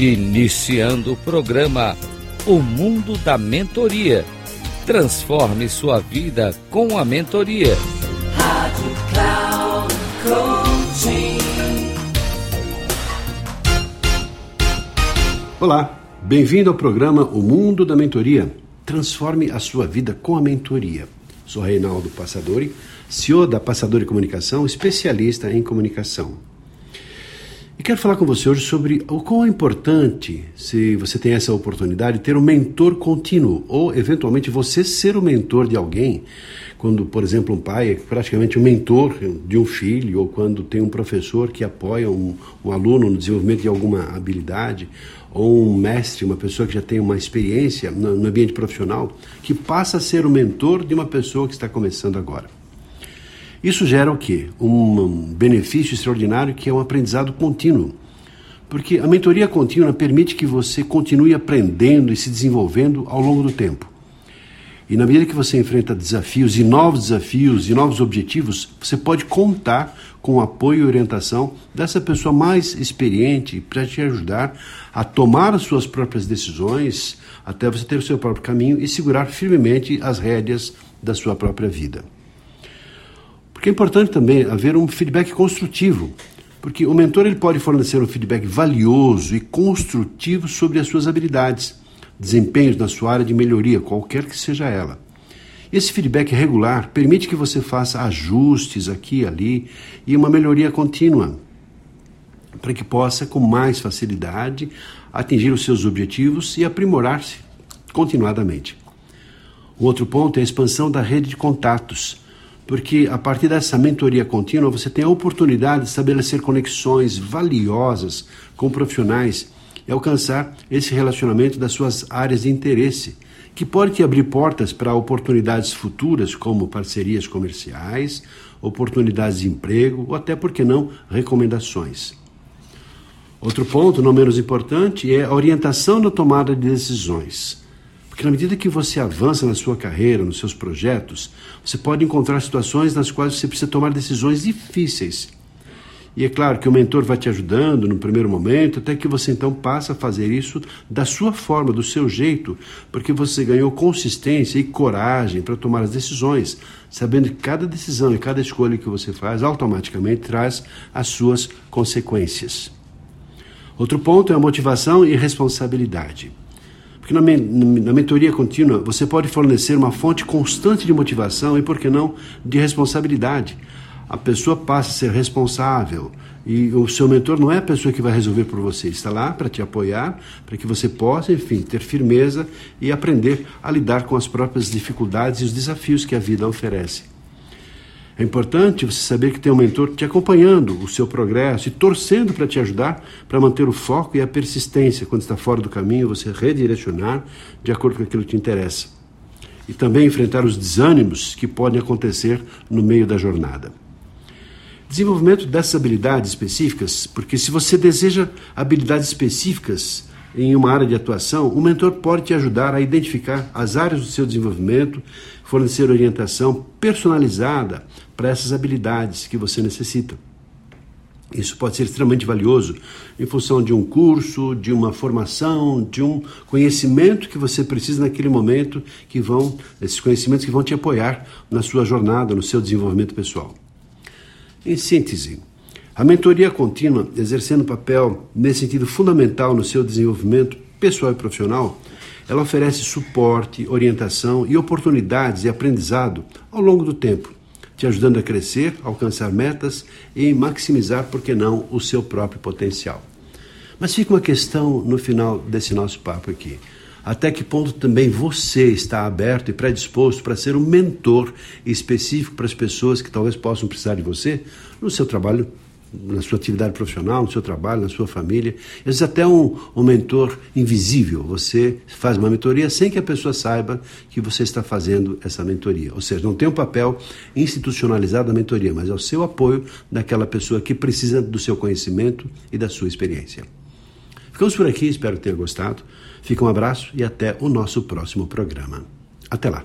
Iniciando o programa O Mundo da Mentoria. Transforme sua vida com a mentoria. Rádio Cloud Coaching. Olá, bem-vindo ao programa O Mundo da Mentoria. Transforme a sua vida com a mentoria. Sou Reinaldo Passadori, CEO da Passadori Comunicação, especialista em comunicação. E quero falar com você hoje sobre o quão é importante, se você tem essa oportunidade, ter um mentor contínuo, ou eventualmente você ser o mentor de alguém, quando, por exemplo, um pai é praticamente um mentor de um filho, ou quando tem um professor que apoia um, um aluno no desenvolvimento de alguma habilidade, ou um mestre, uma pessoa que já tem uma experiência no, no ambiente profissional, que passa a ser o mentor de uma pessoa que está começando agora. Isso gera o quê? Um benefício extraordinário que é um aprendizado contínuo. Porque a mentoria contínua permite que você continue aprendendo e se desenvolvendo ao longo do tempo. E na medida que você enfrenta desafios e novos desafios e novos objetivos, você pode contar com o apoio e orientação dessa pessoa mais experiente para te ajudar a tomar as suas próprias decisões, até você ter o seu próprio caminho e segurar firmemente as rédeas da sua própria vida. Porque é importante também haver um feedback construtivo, porque o mentor ele pode fornecer um feedback valioso e construtivo sobre as suas habilidades, desempenhos na sua área de melhoria, qualquer que seja ela. Esse feedback regular permite que você faça ajustes aqui e ali e uma melhoria contínua, para que possa com mais facilidade atingir os seus objetivos e aprimorar-se continuadamente. O outro ponto é a expansão da rede de contatos porque a partir dessa mentoria contínua você tem a oportunidade de estabelecer conexões valiosas com profissionais e alcançar esse relacionamento das suas áreas de interesse, que pode te abrir portas para oportunidades futuras, como parcerias comerciais, oportunidades de emprego ou até, por que não, recomendações. Outro ponto, não menos importante, é a orientação na tomada de decisões. Porque na medida que você avança na sua carreira, nos seus projetos, você pode encontrar situações nas quais você precisa tomar decisões difíceis. E é claro que o mentor vai te ajudando no primeiro momento, até que você então passa a fazer isso da sua forma, do seu jeito, porque você ganhou consistência e coragem para tomar as decisões, sabendo que cada decisão e cada escolha que você faz automaticamente traz as suas consequências. Outro ponto é a motivação e responsabilidade. Porque na, na mentoria contínua você pode fornecer uma fonte constante de motivação e, por que não, de responsabilidade. A pessoa passa a ser responsável e o seu mentor não é a pessoa que vai resolver por você, está lá para te apoiar, para que você possa, enfim, ter firmeza e aprender a lidar com as próprias dificuldades e os desafios que a vida oferece. É importante você saber que tem um mentor te acompanhando o seu progresso e torcendo para te ajudar para manter o foco e a persistência quando está fora do caminho, você redirecionar de acordo com aquilo que te interessa. E também enfrentar os desânimos que podem acontecer no meio da jornada. Desenvolvimento dessas habilidades específicas, porque se você deseja habilidades específicas em uma área de atuação, o mentor pode te ajudar a identificar as áreas do seu desenvolvimento, fornecer orientação personalizada para essas habilidades que você necessita. Isso pode ser extremamente valioso em função de um curso, de uma formação, de um conhecimento que você precisa naquele momento, que vão esses conhecimentos que vão te apoiar na sua jornada, no seu desenvolvimento pessoal. Em síntese, a mentoria contínua, exercendo papel nesse sentido fundamental no seu desenvolvimento pessoal e profissional, ela oferece suporte, orientação e oportunidades de aprendizado ao longo do tempo, te ajudando a crescer, alcançar metas e maximizar, por que não, o seu próprio potencial. Mas fica uma questão no final desse nosso papo aqui. Até que ponto também você está aberto e predisposto para ser um mentor específico para as pessoas que talvez possam precisar de você no seu trabalho na sua atividade profissional, no seu trabalho, na sua família. Às vezes até um, um mentor invisível. Você faz uma mentoria sem que a pessoa saiba que você está fazendo essa mentoria. Ou seja, não tem um papel institucionalizado da mentoria, mas é o seu apoio daquela pessoa que precisa do seu conhecimento e da sua experiência. Ficamos por aqui, espero tenha gostado. Fica um abraço e até o nosso próximo programa. Até lá.